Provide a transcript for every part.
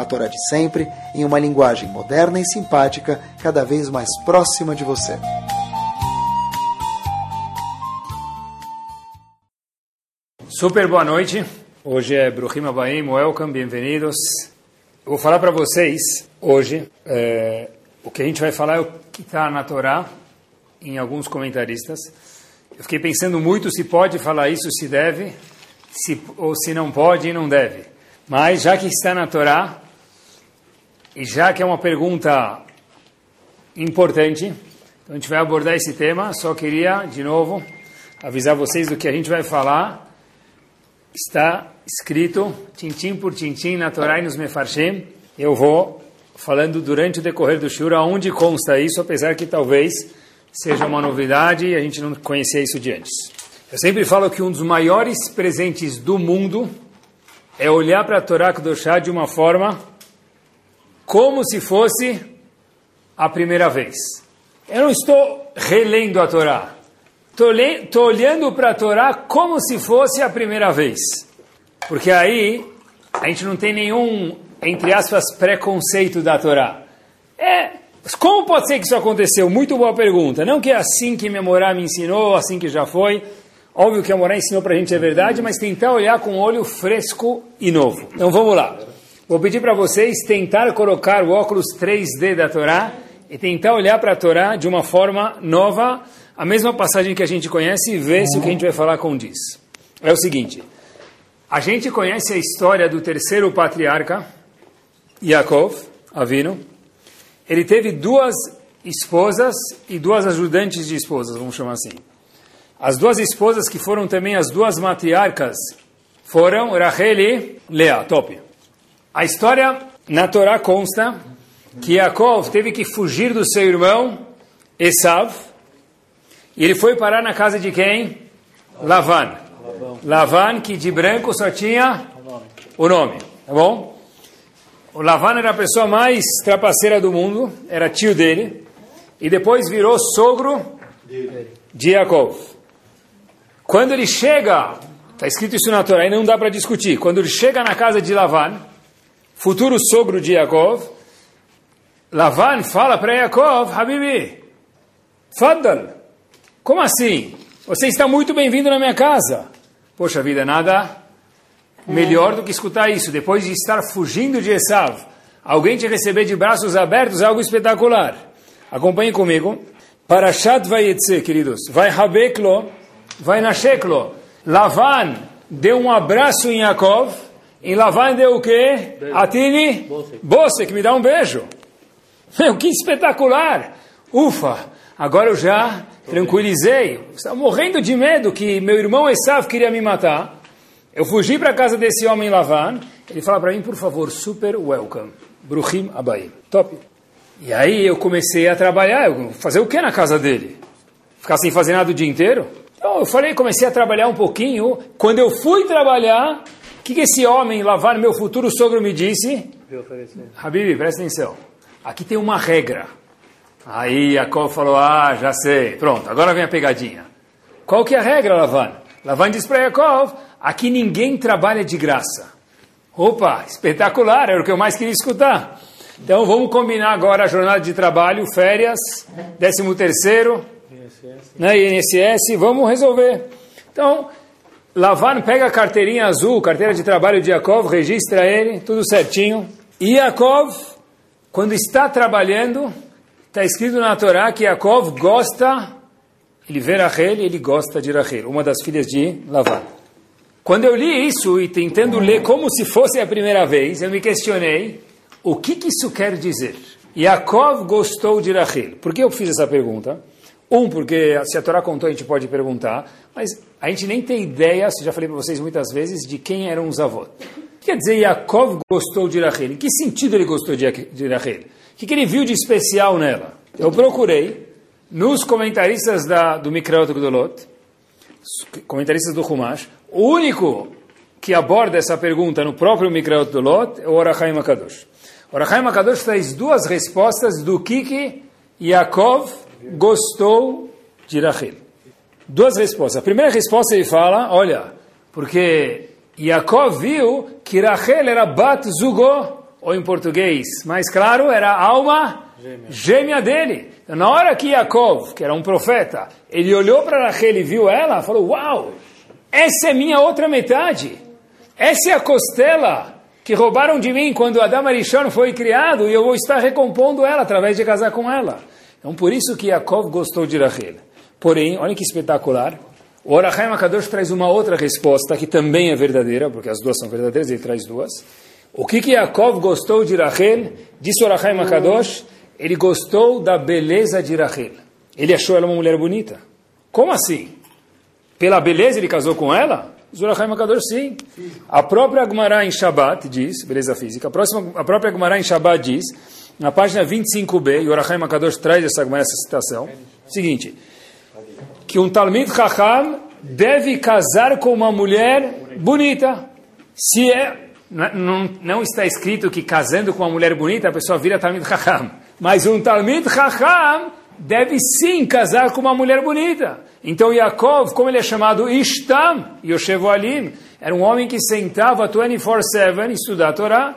a Torá de sempre, em uma linguagem moderna e simpática, cada vez mais próxima de você. Super boa noite. Hoje é Bruhim Abaim, welcome, bem-vindos. vou falar para vocês hoje, é, o que a gente vai falar é o que está na Torá, em alguns comentaristas. Eu fiquei pensando muito se pode falar isso, se deve, se, ou se não pode e não deve. Mas já que está na Torá, e já que é uma pergunta importante, então a gente vai abordar esse tema. Só queria, de novo, avisar vocês do que a gente vai falar. Está escrito, tintim por tintim, na Torá e nos Mefarshim. Eu vou falando durante o decorrer do Shura onde consta isso, apesar que talvez seja uma novidade e a gente não conhecia isso de antes. Eu sempre falo que um dos maiores presentes do mundo é olhar para a Torá Kedoshá de uma forma como se fosse a primeira vez. Eu não estou relendo a Torá. Estou olhando para a Torá como se fosse a primeira vez. Porque aí a gente não tem nenhum, entre aspas, preconceito da Torá. É, como pode ser que isso aconteceu? Muito boa pergunta. Não que é assim que Memorá me ensinou, assim que já foi. Óbvio que a Morá ensinou para a gente é verdade, mas tentar olhar com um olho fresco e novo. Então vamos lá. Vou pedir para vocês tentar colocar o óculos 3D da Torá e tentar olhar para a Torá de uma forma nova, a mesma passagem que a gente conhece e ver se o que a gente vai falar condiz. É o seguinte, a gente conhece a história do terceiro patriarca, Yaakov, Avino. Ele teve duas esposas e duas ajudantes de esposas, vamos chamar assim. As duas esposas que foram também as duas matriarcas foram Rachel e Lea, top. A história na Torá consta que Yaakov teve que fugir do seu irmão Esav e ele foi parar na casa de quem? Lavan. Lavan, que de branco só tinha o nome, tá bom? O Lavan era a pessoa mais trapaceira do mundo, era tio dele, e depois virou sogro de Yaakov. Quando ele chega, está escrito isso na Torá, e não dá para discutir. Quando ele chega na casa de Lavan, futuro sogro de Yaakov, Lavan fala para Yaakov, Habibi, Faddal, como assim? Você está muito bem-vindo na minha casa. Poxa vida, nada melhor do que escutar isso. Depois de estar fugindo de Esav, alguém te receber de braços abertos algo espetacular. Acompanhe comigo. Parashat Vayetze, queridos. Vai Habeklo, vai na Sheklo. Lavan deu um abraço em Yaakov, e Lavan deu o quê? Atini? Bose, que me dá um beijo. Meu, que espetacular! Ufa, agora eu já tranquilizei. Estava morrendo de medo que meu irmão Esav queria me matar. Eu fugi para a casa desse homem Lavan. Ele fala para mim, por favor, super welcome. Bruhim Abaim. Top. E aí eu comecei a trabalhar. Fazer o que na casa dele? Ficar sem fazer nada o dia inteiro? Então eu falei, comecei a trabalhar um pouquinho. Quando eu fui trabalhar, o que, que esse homem, Lavar, meu futuro sogro, me disse? Habib, presta atenção. Aqui tem uma regra. Aí Jacob falou, ah, já sei. Pronto, agora vem a pegadinha. Qual que é a regra, Lavan? Lavan diz para Jacob, aqui ninguém trabalha de graça. Opa, espetacular, era o que eu mais queria escutar. Então vamos combinar agora a jornada de trabalho, férias, décimo terceiro, né, INSS, vamos resolver. Então, Lavan pega a carteirinha azul, carteira de trabalho de Yaakov, registra ele, tudo certinho. E Yaakov, quando está trabalhando, está escrito na Torá que Yaakov gosta, ele vê Rachel e ele gosta de Rachel, uma das filhas de Lavan. Quando eu li isso e tentando ler como se fosse a primeira vez, eu me questionei o que, que isso quer dizer. Yaakov gostou de Rachel. Por que eu fiz essa pergunta? Um, porque se a Torá contou, a gente pode perguntar, mas a gente nem tem ideia, já falei para vocês muitas vezes, de quem eram os avós. Quer dizer Yaakov gostou de Rachel? Em que sentido ele gostou de Rachel? O que, ele viu de especial nela? Eu procurei nos comentaristas da, do Mikraot Gdolot, comentaristas do Humash, o único que aborda essa pergunta no próprio Mikraot Gdolot é o Orachaim Akadosh. O Orachaim Akadosh traz duas respostas do que, que Yaakov gostou de Rachel. Duas respostas. A primeira resposta ele fala, olha, porque Yaakov viu que Rachel era Bat Zugó, ou em português, mais claro, era a alma gêmea, gêmea dele. Então, na hora que Yaakov, que era um profeta, ele olhou para Rachel e viu ela, falou, uau, essa é minha outra metade. Essa é a costela que roubaram de mim quando Adam Arishon foi criado e eu vou estar recompondo ela através de casar com ela. Então, por isso que Yaakov gostou de Rachel. Porém, olha que espetacular, o Orachaim Akadosh traz uma outra resposta que também é verdadeira, porque as duas são verdadeiras, ele traz duas. O que que Yaakov gostou de Rachel? Disse Orachaim Akadosh, ele gostou da beleza de Rachel. Ele achou ela uma mulher bonita. Como assim? Pela beleza ele casou com ela? Orachaim Akadosh, sim. A própria Gemara em Shabbat diz, beleza física, a, próxima, a própria Gemara em Shabbat diz, na página 25b, e o Orachaim Akadosh traz essa, essa citação, seguinte que um Talmid Chacham deve casar com uma mulher bonita. Se é, não, não está escrito que casando com uma mulher bonita a pessoa vira Talmid Chacham. Mas um Talmid Chacham deve sim casar com uma mulher bonita. Então Yaakov, como ele é chamado Ishtam, Yoshevo Alim, era um homem que sentava 24-7 estudar a Torá.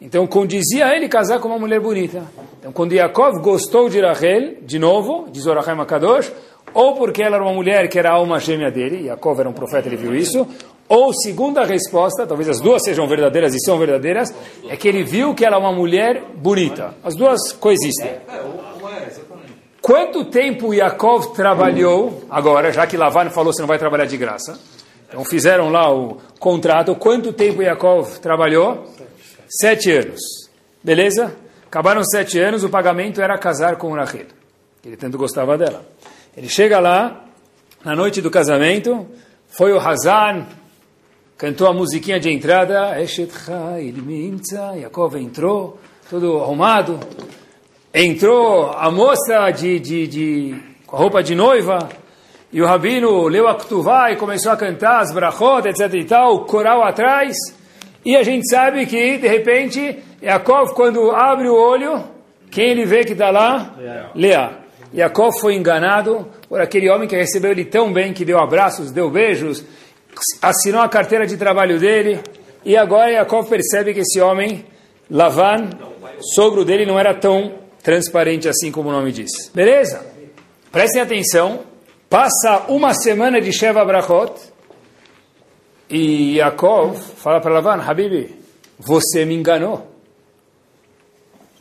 Então condizia a ele casar com uma mulher bonita. Então quando Yaakov gostou de Rachel, de novo, diz Orachai Makadosh, ou porque ela era uma mulher que era a alma gêmea dele, Yaakov era um profeta, ele viu isso, ou segunda resposta, talvez as duas sejam verdadeiras e são verdadeiras, é que ele viu que ela é uma mulher bonita. As duas coexistem. Quanto tempo Yaakov trabalhou, agora, já que Lavan falou que não vai trabalhar de graça, então fizeram lá o contrato, quanto tempo Yaakov trabalhou? Sete anos. Beleza? Acabaram sete anos, o pagamento era casar com Rachel. Ele tanto gostava dela. Ele chega lá, na noite do casamento, foi o Hazan, cantou a musiquinha de entrada, Eshet Yaakov entrou, todo arrumado, entrou a moça de, de, de, com a roupa de noiva, e o rabino leu a Ktuvá e começou a cantar as brachot, etc e tal, o coral atrás, e a gente sabe que, de repente, Yaakov, quando abre o olho, quem ele vê que está lá? Leá. Yaakov foi enganado por aquele homem que recebeu ele tão bem, que deu abraços, deu beijos, assinou a carteira de trabalho dele, e agora Yaakov percebe que esse homem, Lavan, sogro dele, não era tão transparente assim como o nome diz. Beleza? Prestem atenção, passa uma semana de Sheva Brachot, e Yaakov fala para Lavan, Habibi, você me enganou.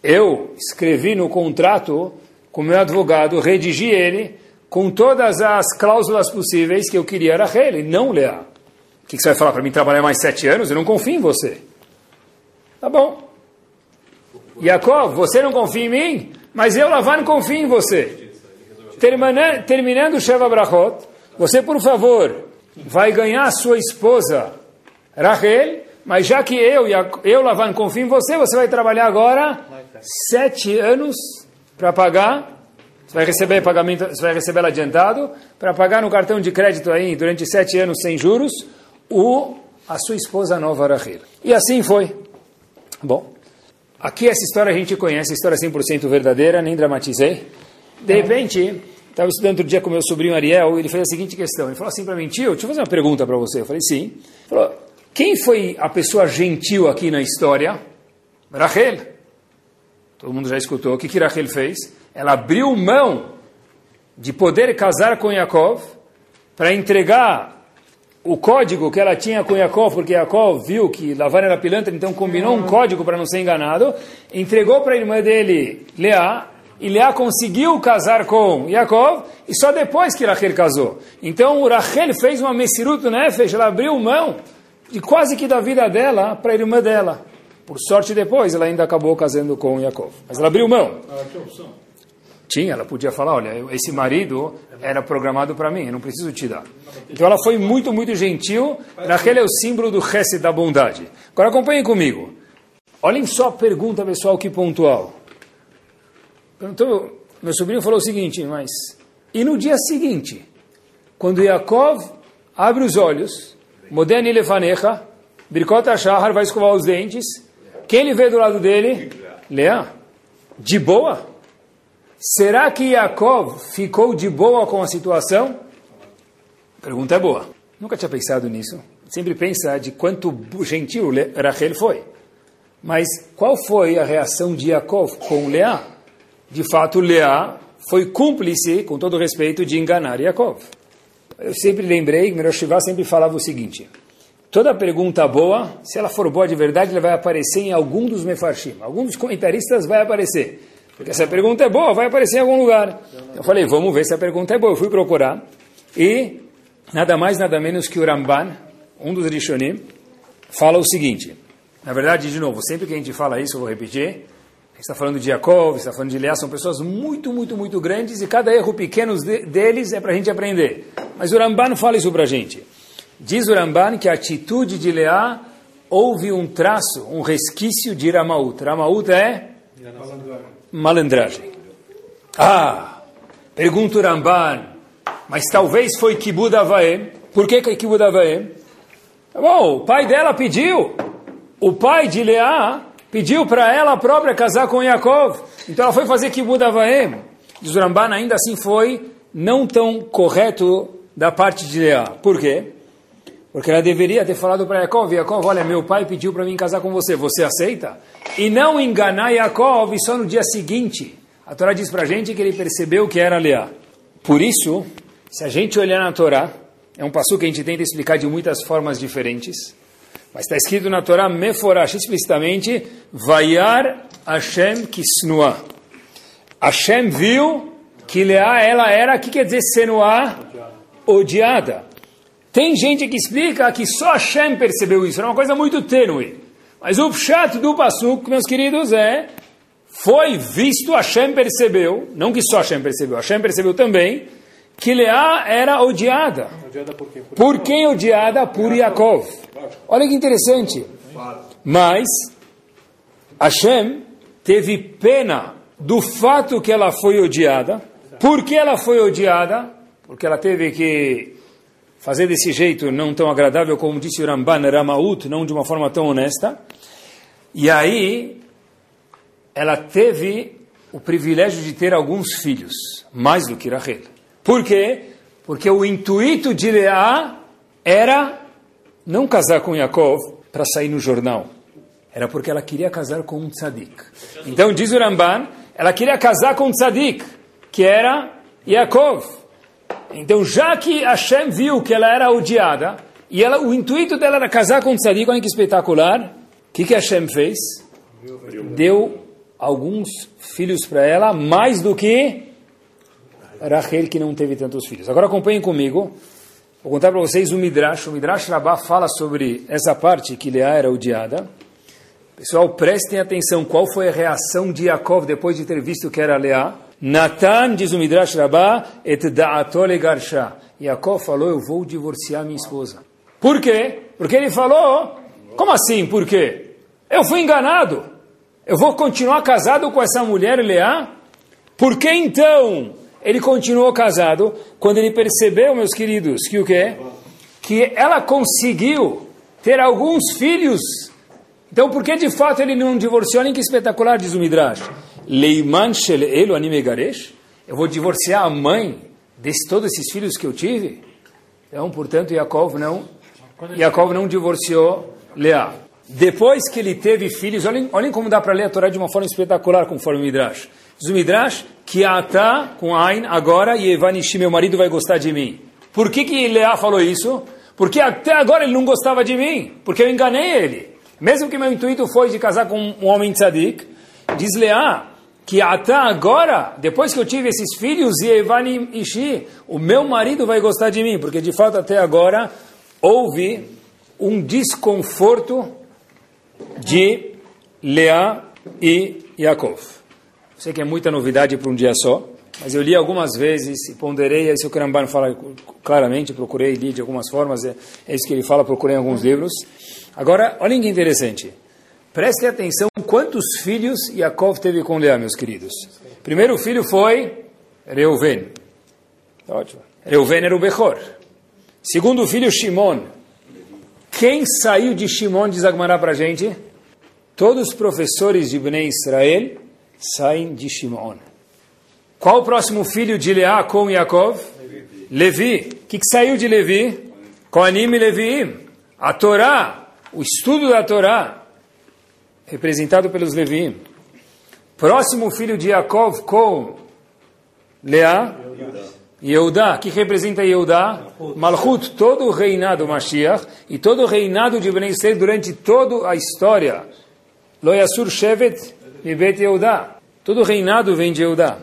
Eu escrevi no contrato com meu advogado, redigi ele com todas as cláusulas possíveis que eu queria era ele, não Leá. O que, você vai falar para mim trabalhar mais sete anos? Eu não confio em você. Tá bom. Jacob, você não confia em mim, mas eu, Lavan, confio em você. Terminando, terminando o Sheva Brachot, você, por favor, vai ganhar sua esposa, Rachel, mas já que eu, eu Lavan, confio em você, você vai trabalhar agora sete anos para pagar, você vai receber pagamento, você vai receber adiantado, para pagar no cartão de crédito aí durante sete anos sem juros, o, a sua esposa nova Rahel. E assim foi. Bom, aqui essa história a gente conhece, história é 100% verdadeira, nem dramatizei. De repente, estava estudando outro dia com meu sobrinho Ariel, ele fez a seguinte questão, ele falou assim para mim, tio, deixa eu fazer uma pergunta para você. Eu falei, sim. Ele falou, quem foi a pessoa gentil aqui na história? Rachel. Todo mundo já escutou. O que, que Rachel fez? Ela abriu mão de poder casar com Yaakov para entregar o código que ela tinha com Yaakov, porque Yaakov viu que Lavan era pilantra, então combinou um código para não ser enganado, entregou para a irmã dele, Leá, e Leá conseguiu casar com Yaakov, e só depois que Rachel casou. Então o Rachel fez uma Messirut Nefesh, ela abriu mão de quase que da vida dela para a irmã dela. Por sorte, depois ela ainda acabou casando com Yaakov. Mas ela abriu mão. Tinha, ela podia falar, olha, esse marido era programado para mim, eu não preciso te dar. Então ela foi muito, muito gentil. Rachel é o símbolo do resto da bondade. Agora acompanhem comigo. Olhem só a pergunta, pessoal, que pontual. Então, meu sobrinho falou o seguinte, mas... E no dia seguinte, quando Yaakov abre os olhos, Modeni lefanecha, Birkot Shahar vai escovar os dentes, quem ele vê do lado dele? Leá. De boa? Será que Yaakov ficou de boa com a situação? Pergunta é boa. Nunca tinha pensado nisso. Sempre pensa de quanto gentil Rachel foi. Mas qual foi a reação de Yaakov com Leá? De fato, Leá foi cúmplice, com todo respeito, de enganar Yaakov. Eu sempre lembrei, Meroshiva sempre falava o seguinte, toda pergunta boa, se ela for boa de verdade, ela vai aparecer em algum dos mefarshim, algum dos comentaristas vai aparecer. Porque essa pergunta é boa, vai aparecer em algum lugar. Eu falei, vamos ver se a pergunta é boa. Eu fui procurar e nada mais, nada menos que o Ramban, um dos Rishonim, fala o seguinte. Na verdade, de novo, sempre que a gente fala isso, eu vou repetir, a está falando de Jacob, está falando de Leá, são pessoas muito, muito, muito grandes e cada erro pequeno de, deles é para a gente aprender. Mas o Ramban fala isso para a gente. Diz o Ramban que a atitude de Leá houve um traço, um resquício de Ramaut. Ramaut é malandragem. Ah, pergunta o Ramban, mas talvez foi Kibud Avaem. Por que, que é Kibud Avaem? Bom, o pai dela pediu, o pai de Leá pediu para ela própria casar com Yaakov. Então ela foi fazer Kibud Avaem. Diz ainda assim foi não tão correto da parte de Leá. Por quê? Porque ela deveria ter falado para Yaakov, Yaakov, olha, meu pai pediu para mim casar com você, você aceita? E não enganar Yaakov só no dia seguinte. A Torá diz para a gente que ele percebeu que era Leá. Por isso, se a gente olhar na Torá, é um passo que a gente tenta explicar de muitas formas diferentes, mas está escrito na Torá, Meforash, explicitamente, Vayar Hashem Kisnua. Hashem viu que Leá, ela era, o que quer dizer Senuá? Odiada. Tem gente que explica que só Hashem percebeu isso, era uma coisa muito tênue. Mas o pshat do Pasuk, meus queridos, é foi visto, Hashem percebeu, não que só Hashem percebeu, Hashem percebeu também, que Leá era odiada. Odiada por quem? Por, por quem odiada? Por Yaakov. Olha que interessante. Mas Hashem teve pena do fato que ela foi odiada. Por que ela foi odiada? Porque ela teve que fazer desse jeito não tão agradável como disse o Ramban, Ramaut, não de uma forma tão honesta. E aí, ela teve o privilégio de ter alguns filhos, mais do que Rachel. Por quê? Porque o intuito de Leá era não casar com Yaakov para sair no jornal. Era porque ela queria casar com um tzadik. Então, diz o Ramban, ela queria casar com um tzadik, que era Yaakov. Então, já que Hashem viu que ela era odiada, e ela, o intuito dela era casar com Tzadik, olha que espetacular, o que, que Hashem fez? Deu alguns filhos para ela, mais do que Rachel, que não teve tantos filhos. Agora acompanhem comigo, vou contar para vocês o Midrash. O Midrash Rabbah fala sobre essa parte que Leá era odiada. Pessoal, prestem atenção, qual foi a reação de Yaakov depois de ter visto que era Leá? Natan, diz o Midrash Rabbah, et da'atole garsha. Yaakov falou, eu vou divorciar minha esposa. Por quê? Porque ele falou, como assim, por quê? Eu fui enganado. Eu vou continuar casado com essa mulher, Leá? Por que então ele continuou casado quando ele percebeu, meus queridos, que o quê? Que ela conseguiu ter alguns filhos. Então, por que de fato ele não divorciou? Olha que espetacular, diz o Midrash. Leiman shel elo animegaresh? Eu vou divorciar a mãe de todos esses filhos que eu tive? Então, portanto, Yaakov não, Yaakov não divorciou Leá. Depois que ele teve filhos, olhem, olhem como dá para ler a Torá de uma forma espetacular, conforme o Midrash. Diz o Midrash, que Ata, com Ain, agora, e Evanishi, meu marido vai gostar de mim. Por que, que Leá falou isso? Porque até agora ele não gostava de mim, porque eu enganei ele. Mesmo que meu intuito foi de casar com um homem tzadik, diz Leá, que até agora, depois que eu tive esses filhos, e Evani Ishi, o meu marido vai gostar de mim, porque de fato até agora houve um desconforto de Leá e Yaakov. Sei que é muita novidade para um dia só, mas eu li algumas vezes e ponderei, isso o Ramban fala claramente, procurei, li de algumas formas, é, é isso que ele fala, procurei em alguns livros. Agora, olhem que interessante. Prestem atenção quantos filhos Yaakov teve com Leá, meus queridos. Primeiro filho foi Reuven. Tá ótimo. Reuven era o Bechor. Segundo filho, Shimon. Quem saiu de Shimon, diz para a gente? Todos os professores de Bnei Israel saem de Shimon. Qual o próximo filho de Leá com Yaakov? Levi. O que, que saiu de Levi? Koanim e Levi. A Torá, o estudo da Torá, representado pelos Levi. Próximo filho de Yaakov com Leá? Yehudá. que representa Yehudá? Malchut, todo o reinado Mashiach e todo o reinado de Ben Israel durante toda a história. Lo Yasur Shevet Mibet Yehudá. Todo reinado vem de Yehudá.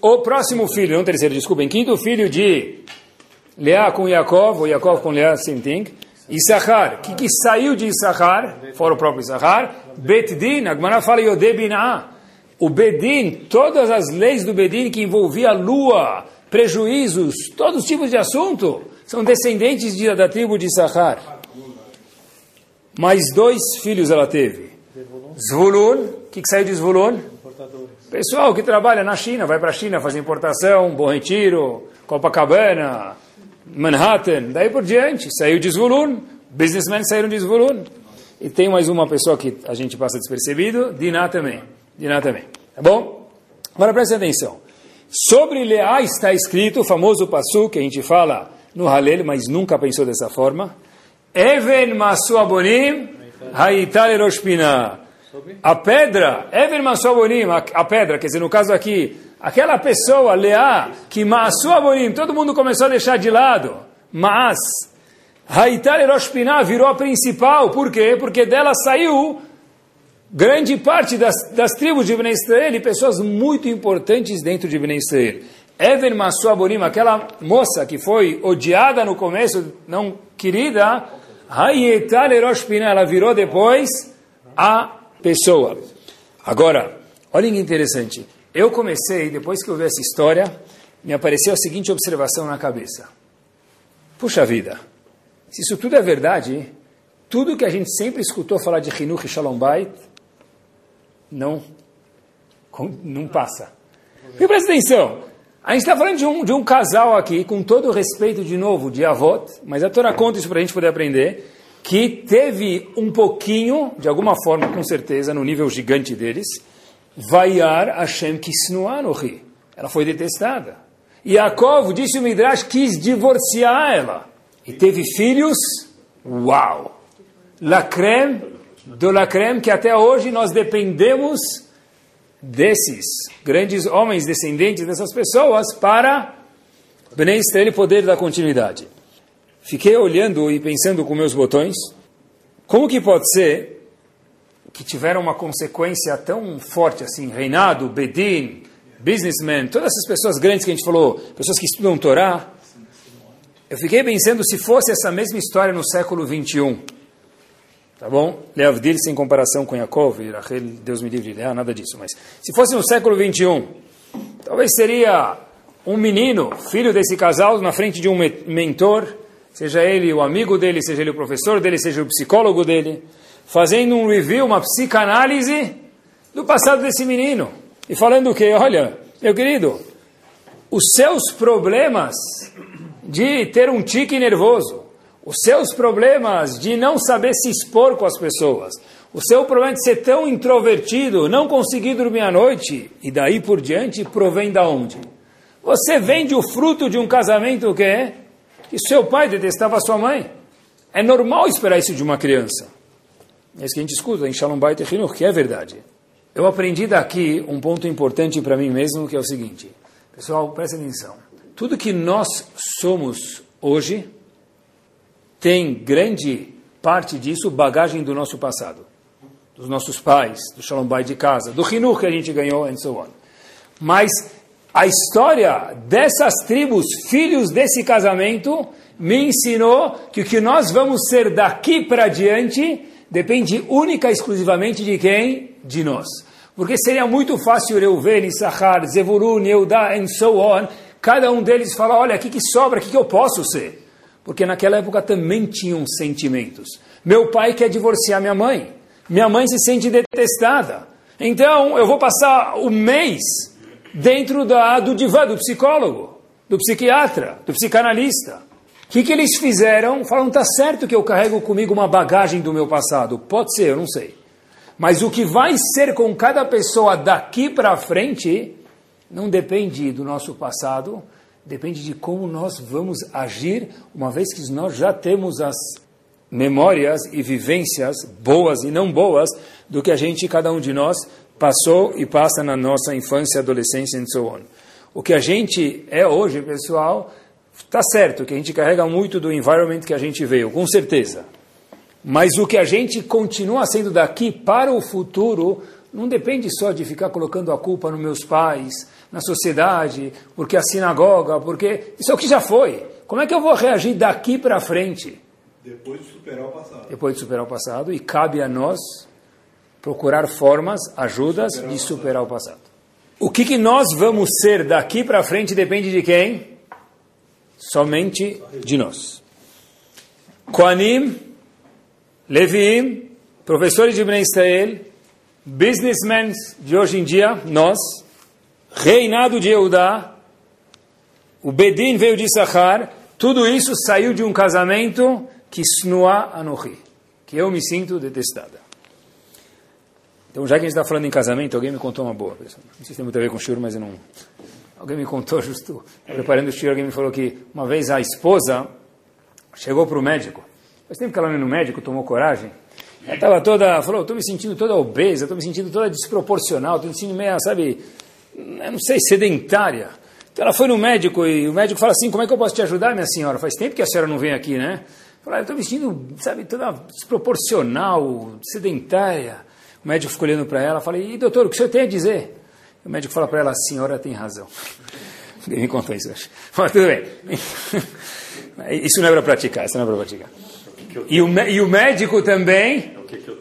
O próximo filho, não terceiro, desculpem, quinto filho de Leá com Yaakov, ou Yaakov com Leá, same thing. Issachar, que, que saiu de Issachar, fora o próprio Issachar. Betdin, Agmará fala Yodebinah. O Bedin, todas as leis do Bedin que envolvia lua, prejuízos, todos os tipos de assunto, são descendentes de, da tribo de Issachar. Mais dois filhos ela teve. Zvulun, o que, que saiu de Zvulun? Pessoal que trabalha na China, vai para a China fazer importação, Bom Retiro, Copacabana, Manhattan, daí por diante, saiu de Zvulun, businessmen saíram de Zvulun. E tem mais uma pessoa que a gente passa despercebido, Diná também. Diná também. Tá bom? Agora preste atenção. Sobre Leá está escrito o famoso passo que a gente fala no Halel, mas nunca pensou dessa forma. Even masu abonim haital eroshpina. A pedra, Ever Masuabonim, a pedra, quer dizer, no caso aqui, aquela pessoa, Leá, que Masuabonim, todo mundo começou a deixar de lado, mas Haitar Eroshpinah virou a principal, por quê? Porque dela saiu grande parte das, das tribos de Bnei Israel e pessoas muito importantes dentro de Bnei Israel. Ever Masuabonim, aquela moça que foi odiada no começo, não querida, Ela virou depois a pessoa. Agora, olha que interessante. Eu comecei, depois que eu vi essa história, me apareceu a seguinte observação na cabeça. Puxa vida, se isso tudo é verdade, tudo que a gente sempre escutou falar de Hinuch e Shalom Bait, não, não passa. Presta atenção, a gente está falando de um, de um casal aqui, com todo respeito de novo, de avot, mas a Torá conta isso para a gente poder aprender, que teve um pouquinho, de alguma forma, com certeza, no nível gigante deles, Vaiar Hashem Kisnuanohi. Ela foi detestada. Yaakov, disse o Midrash, quis divorciar ela. E teve filhos, uau! Lacrem, do lacrem, que até hoje nós dependemos desses grandes homens descendentes dessas pessoas para Bnei Israel poder dar continuidade. Fiquei olhando e pensando com meus botões, como que pode ser que tiveram uma consequência tão forte assim, reinado, bedin, businessman, todas essas pessoas grandes que a gente falou, pessoas que estudam Torá, eu fiquei pensando se fosse essa mesma história no século 21, tá bom? Leavdil sem comparação com Yaakov, Rachel, Deus me livre, ah, nada disso, mas se fosse no século 21, talvez seria um menino, filho desse casal, na frente de um mentor, seja ele o amigo dele, seja ele o professor dele, seja o psicólogo dele, fazendo um review, uma psicanálise do passado desse menino. E falando o que? Olha, meu querido, os seus problemas de ter um tique nervoso, os seus problemas de não saber se expor com as pessoas, o seu problema de ser tão introvertido, não conseguir dormir à noite, e daí por diante, provém da onde? Você vende o fruto de um casamento o quê? que seu pai detestava sua mãe. É normal esperar isso de uma criança. É isso que a gente escuta em Shalom Bait e que é verdade. Eu aprendi daqui um ponto importante para mim mesmo, que é o seguinte. Pessoal, presta atenção. Tudo que nós somos hoje tem grande parte disso bagagem do nosso passado. Dos nossos pais, do Shalom Bait de casa, do Hinur que a gente ganhou, and so on. Mas a história dessas tribos, filhos desse casamento, me ensinou que o que nós vamos ser daqui para diante depende única e exclusivamente de quem? De nós. Porque seria muito fácil Reuven, Issachar, Zevulun, Yehudá, and so on, cada um deles falar, olha, o que, que sobra, o que, que eu posso ser? Porque naquela época também tinham sentimentos. Meu pai quer divorciar minha mãe. Minha mãe se sente detestada. Então, eu vou passar o mês dentro da, do divã, do psicólogo, do psiquiatra, do psicanalista. O que, que eles fizeram? Falaram, tá certo que eu carrego comigo uma bagagem do meu passado. Pode ser, eu não sei. Mas o que vai ser com cada pessoa daqui para frente não depende do nosso passado, depende de como nós vamos agir, uma vez que nós já temos as memórias e vivências boas e não boas do que a gente, cada um de nós, passou e passa na nossa infância, adolescência e so on. O que a gente é hoje, pessoal, está certo que a gente carrega muito do environment que a gente veio, com certeza. Mas o que a gente continua sendo daqui para o futuro não depende só de ficar colocando a culpa nos meus pais, na sociedade, porque a sinagoga, porque isso é o que já foi. Como é que eu vou reagir daqui para frente? Depois de superar o passado. Depois de superar o passado, e cabe a nós procurar formas, ajudas Superar de superar o passado. O que, que nós vamos ser daqui para frente depende de quem? Somente de nós. Koanim, Levim, professores de Ben Israel, businessmen de hoje em dia, nós, reinado de Eudá, o Bedin veio de Sahar, tudo isso saiu de um casamento que snua anohi, que eu me sinto detestada. Então, já que a gente está falando em casamento, alguém me contou uma boa. pessoal. Não sei se tem muito a ver com o shiur, mas eu não... Alguém me contou justo, preparando o shiur, alguém me falou que uma vez a esposa chegou para o médico. Faz tempo que ela não ia no médico, tomou coragem. Ela estava toda, falou, estou me sentindo toda obesa, estou me sentindo toda desproporcional, estou me sentindo meio, sabe, não sei, sedentária. Então ela foi no médico e o médico fala assim, como é que eu posso te ajudar, minha senhora? Faz tempo que a senhora não vem aqui, né? Fala, eu estou me sentindo, sabe, toda desproporcional, sedentária. O médico ficou olhando para ela, fala, e doutor, o que o senhor tem a dizer? O médico fala para ela, a senhora tem razão. Ninguém me contou isso, acho. Mas tudo bem. Isso não é para praticar, isso não é para praticar. E o, e o médico também,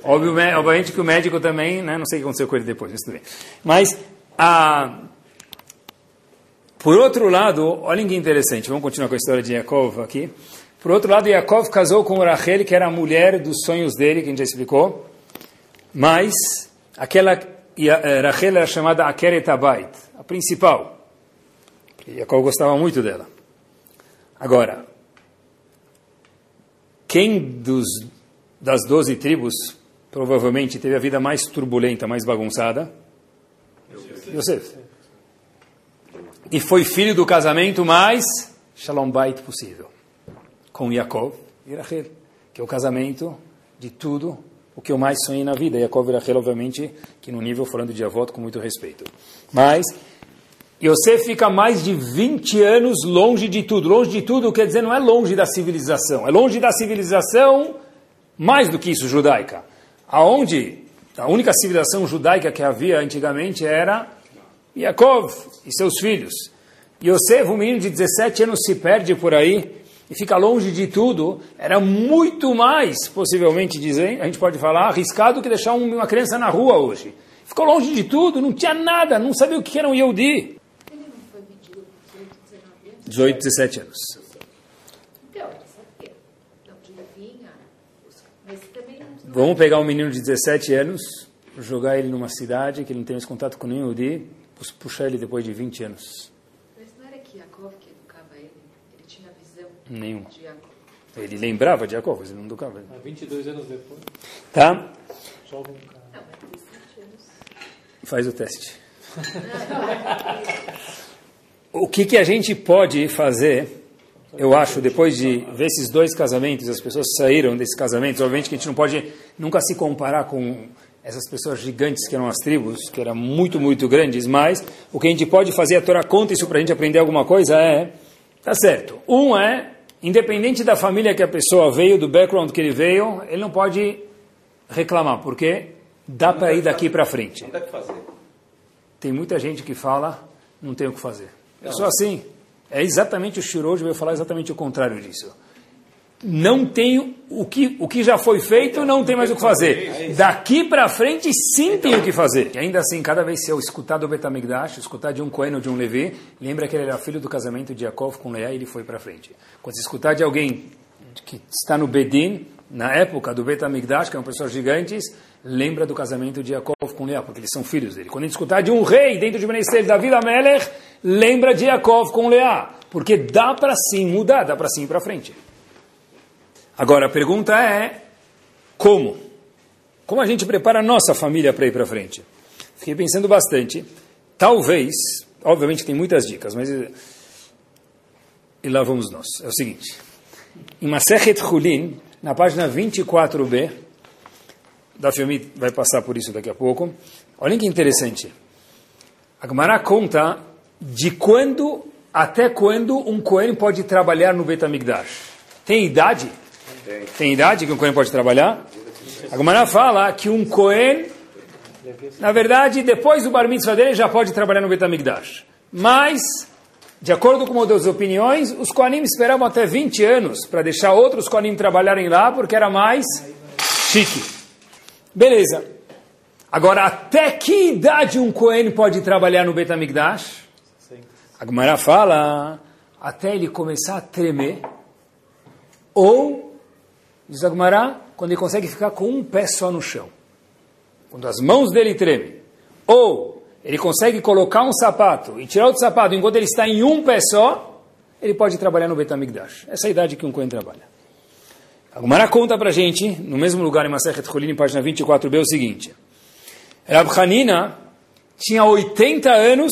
obviamente, obviamente que o médico também, né, não sei o que aconteceu com ele depois, mas tudo bem. Mas, ah, por outro lado, olhem que interessante, vamos continuar com a história de Yaakov aqui. Por outro lado, Yaakov casou com Rachel, que era a mulher dos sonhos dele, que a gente já explicou. Mas, aquela Rachel era chamada Akeret a principal. Yaakov gostava muito dela. Agora, quem dos, das doze tribos provavelmente teve a vida mais turbulenta, mais bagunçada? Yosef. E foi filho do casamento mais Shalom Bait possível. Com Yaakov e Rachel, que é o casamento de tudo o que eu mais sonhei na vida. Yaakov e Rachel, obviamente, que no nível falando de avó com muito respeito. Mas Yosef fica mais de 20 anos longe de tudo. Longe de tudo quer dizer não é longe da civilização, é longe da civilização mais do que isso, judaica. Aonde a única civilização judaica que havia antigamente era Yaakov e seus filhos. Yosef, um menino de 17 anos, se perde por aí e fica longe de tudo. Era muito mais, possivelmente, dizer, a gente pode falar, arriscado que deixar uma criança na rua hoje. Ficou longe de tudo, não tinha nada, não sabia o que era um Yehudi. 18, 17 anos. Então, sabe o quê? Não, de vinha, mas também não... Vamos pegar um menino de 17 anos, jogar ele numa cidade que ele não tem mais contato com nenhum Yehudi, puxar ele depois de 20 anos. Mas não era que Yaakov que educava ele? Ele tinha visão Nenhum. de Yaakov. Ele lembrava de Jacob, mas ele não educava ele. Há 22 anos depois, Tá? jovem cara. Não, mas 17 anos. Faz o teste. o que, que a gente pode fazer, eu acho, depois de ver esses dois casamentos, as pessoas saíram desses casamentos, obviamente que a gente não pode nunca se comparar com essas pessoas gigantes que eram as tribos, que eram muito, muito grandes, mas o que a gente pode fazer, a Torá conta isso para a gente aprender alguma coisa, é, tá certo, um é, independente da família que a pessoa veio, do background que ele veio, ele não pode reclamar, porque dá para ir daqui para frente. Não deve fazer. Tem muita gente que fala, não tem o que fazer. Eu sou assim. É exatamente o Shiro hoje veio falar exatamente o contrário disso. Não tem o que, o que já foi feito, não tem mais o que fazer. Daqui para frente, sim tem o que fazer. E ainda assim, cada vez que eu escutar do Betamigdash, escutar de um Cohen ou de um Levi, lembra que ele era filho do casamento de Yaakov com Leá e ele foi para frente. Quando você escutar de alguém que está no Bedin, na época do Betamigdash, que eram pessoas gigantes, lembra do casamento de Yaakov com Leá, porque eles são filhos dele. Quando a gente escutar de um rei dentro de Benestel, Davi Amelech, lembra de Yaakov com Leá, porque dá para sim mudar, dá para sim ir para frente. Agora, a pergunta é, como? Como a gente prepara a nossa família para ir para frente? Fiquei pensando bastante. Talvez, obviamente tem muitas dicas, mas... E lá vamos nós. É o seguinte. Em Masechet Hulin, na página 24b, da filme vai passar por isso daqui a pouco. Olhem que interessante. A Gemara conta de quando até quando um Cohen pode trabalhar no Betamigdash. Tem idade? Tem. Idade que um Cohen pode trabalhar? A Gemara fala que um Cohen, na verdade, depois do Bar Mitzvah dele, já pode trabalhar no Betamigdash. Mas, de acordo com das opiniões, os Kohanim esperavam até 20 anos para deixar outros Kohanim trabalharem lá, porque era mais chique. Beleza. Agora, até que idade um Cohen pode trabalhar no Betamigdash? A Gemara fala até ele começar a tremer, ou, diz a Gemara, quando ele consegue ficar com um pé só no chão. Quando as mãos dele tremem. Ou ele consegue colocar um sapato e tirar outro sapato enquanto ele está em um pé só, ele pode trabalhar no Betamigdash. Essa é a idade que um Cohen trabalha. A Gemara conta pra gente, no mesmo lugar em Masechet Cholim, página 24b, o seguinte. Rab Hanina tinha 80 anos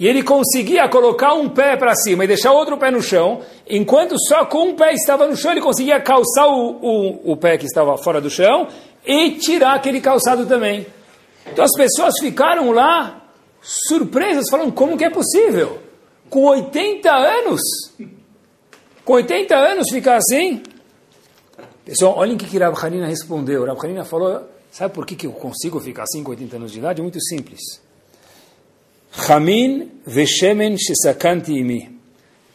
e ele conseguia colocar um pé para cima e deixar outro pé no chão, enquanto só com um pé estava no chão, ele conseguia calçar o, o, o pé que estava fora do chão e tirar aquele calçado também. Então as pessoas ficaram lá surpresas, falando, como que é possível? Com 80 anos? Com 80 anos ficar assim? Pessoal, olhem o que, que Hanina respondeu. Rav Hanina falou, sabe por que, que eu consigo ficar assim com 80 anos de idade? É muito simples. Chamin veshemen shesakanti imi.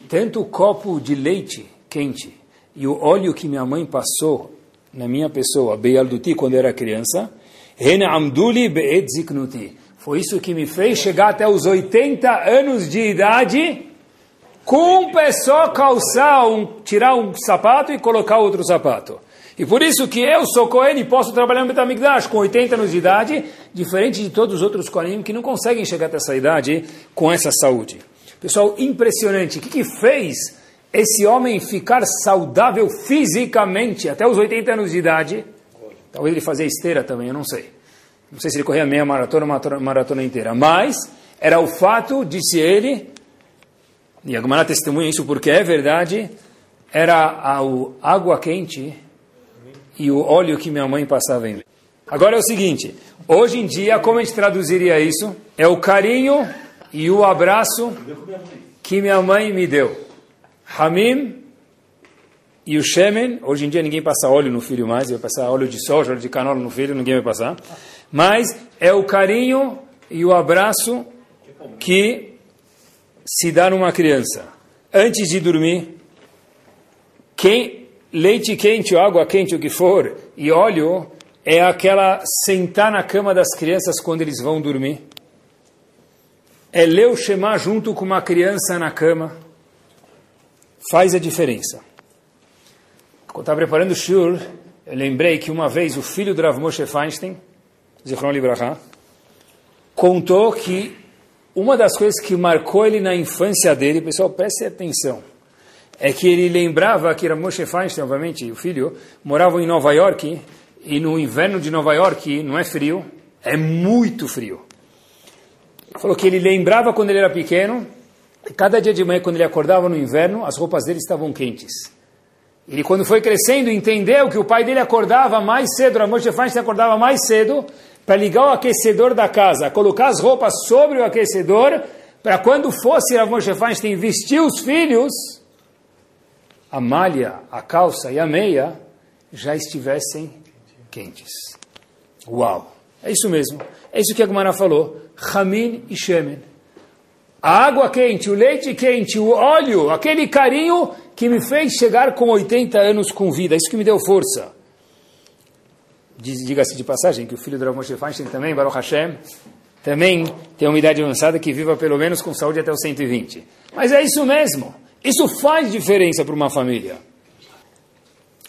Tanto o copo de leite quente e o óleo que minha mãe passou na minha pessoa, Beyalduti, quando era criança, Hene amduli ziknuti. Foi isso que me fez chegar até os 80 anos de idade, com pé só calçar, um, tirar um sapato e colocar outro sapato. E por isso que eu sou Cohen e posso trabalhar no Betamigdash com 80 anos de idade, diferente de todos os outros Kohenim que não conseguem chegar até essa idade com essa saúde. Pessoal, impressionante. O que, que fez esse homem ficar saudável fisicamente até os 80 anos de idade? Talvez ele fazia esteira também, eu não sei. Não sei se ele corria meia maratona ou maratona inteira. Mas era o fato, disse ele, e a Gemara testemunha isso porque é verdade, era a água quente e o óleo que minha mãe passava em mim. Agora é o seguinte, hoje em dia, como a gente traduziria isso? É o carinho e o abraço que minha mãe me deu. Hamim e o Shemen, hoje em dia ninguém passa óleo no filho mais, vai passar óleo de soja, óleo de canola no filho, ninguém vai passar. Mas é o carinho e o abraço que se dá numa criança. Antes de dormir, quem leite quente ou água quente, o que for, e óleo, é aquela sentar na cama das crianças quando eles vão dormir. É ler o Shema junto com uma criança na cama. Faz a diferença. Quando estava preparando o shur, eu lembrei que uma vez o filho do Rav Moshe Feinstein, Zichron Libraha, contou que uma das coisas que marcou ele na infância dele, pessoal, preste atenção, é que ele lembrava que era Moshe Feinstein, obviamente, o filho, moravam em Nova York, e no inverno de Nova York não é frio, é muito frio. Falou que ele lembrava quando ele era pequeno, cada dia de manhã, quando ele acordava no inverno, as roupas dele estavam quentes. Ele, quando foi crescendo, entendeu que o pai dele acordava mais cedo, a Moshe Feinstein acordava mais cedo, para ligar o aquecedor da casa, colocar as roupas sobre o aquecedor, para quando fosse a Moshe Feinstein vestir os filhos, a malha, a calça e a meia já estivessem quentes. Uau! É isso mesmo. É isso que a Gemara falou. Ramin e Shemen. A água quente, o leite quente, o óleo, aquele carinho que me fez chegar com 80 anos com vida, isso que me deu força. Diga-se de passagem que o filho do Rav Moshe Feinstein também, Baruch Hashem, também tem uma idade avançada que viva pelo menos com saúde até os 120. Mas é isso mesmo. Isso faz diferença para uma família.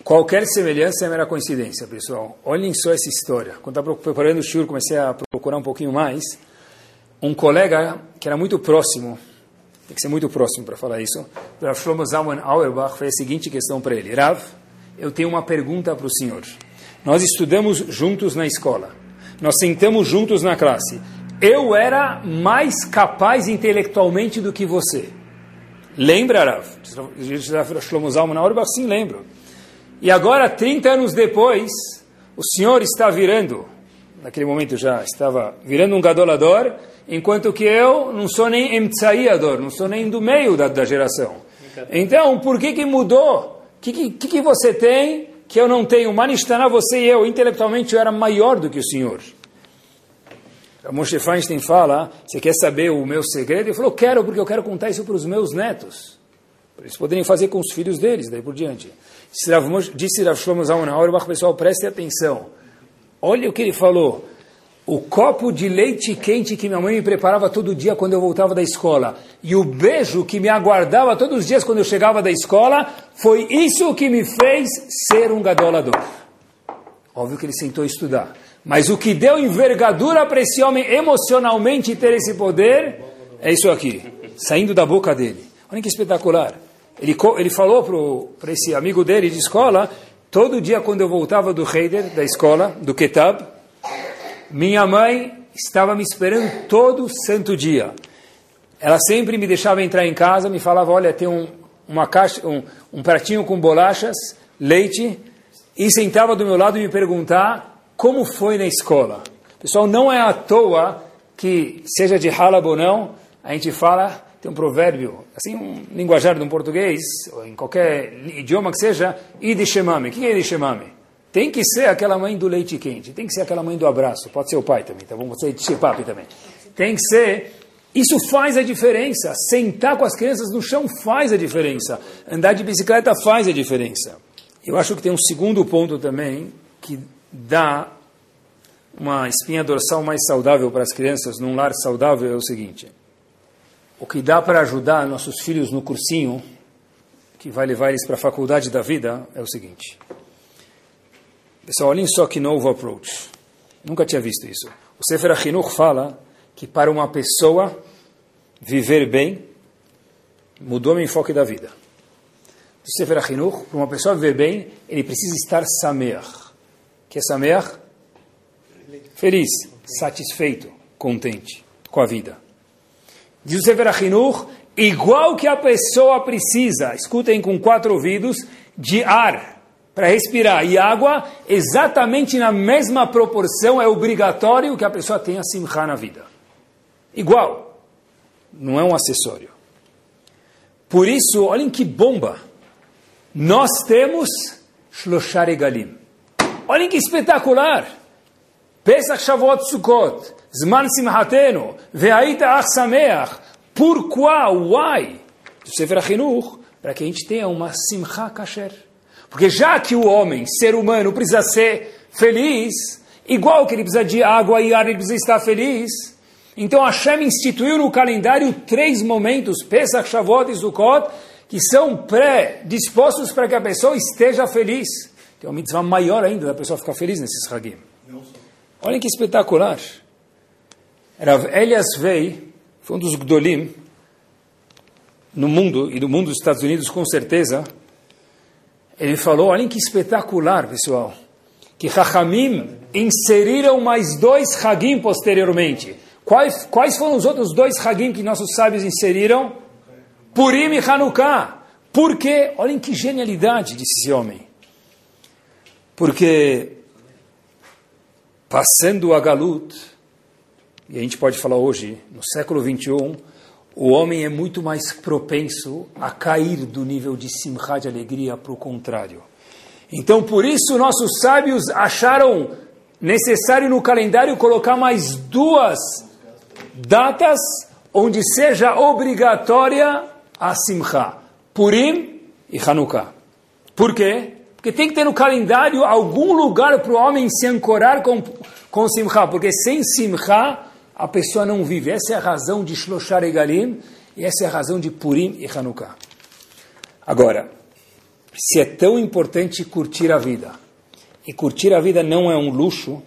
Qualquer semelhança é mera coincidência, pessoal. Olhem só essa história. Quando estava preparando o shur, comecei a procurar um pouquinho mais. Um colega que era muito próximo, tem que ser muito próximo para falar isso, Rav Shlomo Zalman Auerbach fez a seguinte questão para ele. Rav, eu tenho uma pergunta para o senhor. Nós estudamos juntos na escola. Nós sentamos juntos na classe. Eu era mais capaz intelectualmente do que você. Lembra, Rav? Shlomo Zalman Auerbach? Sim, lembro. E agora, 30 anos depois, o senhor está virando, naquele momento já estava virando um gadolador, enquanto que eu não sou nem emtsaiador, não sou nem do meio da, da geração. Então, por que que mudou? O que, que, que você tem que eu não tenho. Manistana, você e eu, intelectualmente, eu era maior do que o senhor. Moshe Feinstein fala, você quer saber o meu segredo? Ele falou, quero, porque eu quero contar isso para os meus netos. Para eles poderem fazer com os filhos deles, daí por diante. Disse Rav Shlomo Zalman pessoal, preste atenção. Olha o que ele falou. O copo de leite quente que minha mãe me preparava todo dia quando eu voltava da escola e o beijo que me aguardava todos os dias quando eu chegava da escola, foi isso que me fez ser um gadolador. Óbvio que ele sentou a estudar. Mas o que deu envergadura para esse homem emocionalmente ter esse poder é isso aqui, saindo da boca dele. Olha que espetacular. Ele, ele falou para esse amigo dele de escola, todo dia quando eu voltava do Heider, da escola, do Ketab, minha mãe estava me esperando todo santo dia. Ela sempre me deixava entrar em casa, me falava, olha, tem um, uma caixa, um, um pratinho com bolachas, leite, e sentava do meu lado e me perguntar como foi na escola. Pessoal, não é à toa que, seja de Halab ou não, a gente fala, tem um provérbio, assim, um linguajar de um português, ou em qualquer idioma que seja, idishemame. O que é idishemame? Tem que ser aquela mãe do leite quente, tem que ser aquela mãe do abraço, pode ser o pai também, tá bom? Pode ser de também. Tem que ser. Isso faz a diferença. Sentar com as crianças no chão faz a diferença. Andar de bicicleta faz a diferença. Eu acho que tem um segundo ponto também que dá uma espinha dorsal mais saudável para as crianças num lar saudável é o seguinte: o que dá para ajudar nossos filhos no cursinho que vai levar eles para a faculdade da vida é o seguinte. Pessoal, olhem só que novo approach. Nunca tinha visto isso. O Sefer Achinuch fala que para uma pessoa viver bem, mudou meu enfoque da vida. O Sefer Achinuch, para uma pessoa viver bem, ele precisa estar sameach. Que é sameach? Feliz, satisfeito, contente com a vida. Diz o Sefer Achinuch, igual que a pessoa precisa, escutem com quatro ouvidos, de ar para respirar e água, exatamente na mesma proporção, é obrigatório que a pessoa tenha simcha na vida. Igual. Não é um acessório. Por isso, olhem que bomba. Nós temos Shloshar Egalim. Olhem que espetacular. Pesach Shavuot Sukkot. Zman Simhatenu. Ve'aita Ach Sameach. Pourquoi? Why? Do Sefer HaChinuch, para que a gente tenha uma Simcha Kasher. Porque já que o homem, ser humano, precisa ser feliz, igual que ele precisa de água e ar, ele precisa estar feliz. Então Hashem instituiu no calendário três momentos, Pesach, Shavuot e Sukkot, que são pré-dispostos para que a pessoa esteja feliz. Tem uma mitzvah maior ainda da pessoa ficar feliz nesses hagim. Olhem que espetacular. Rav Elias Vei foi um dos Gdolim no mundo, e do mundo dos Estados Unidos com certeza, ele falou, olhem que espetacular, pessoal, que Chachamim inseriram mais dois Hagim posteriormente. Quais, quais foram os outros dois Hagim que nossos sábios inseriram? Purim e Hanukkah. Por quê? Olhem que genialidade disse esse homem. Porque passando a Galut, e a gente pode falar hoje, no século 21, o homem é muito mais propenso a cair do nível de simcha, de alegria, para o contrário. Então, por isso, nossos sábios acharam necessário no calendário colocar mais duas datas onde seja obrigatória a simcha. Purim e Hanukkah. Por quê? Porque tem que ter no calendário algum lugar para o homem se ancorar com, com Simcha, porque sem Simcha a pessoa não vive. Essa é a razão de Shloshar Egalim e essa é a razão de Purim e Hanukkah. Agora, se é tão importante curtir a vida, e curtir a vida não é um luxo,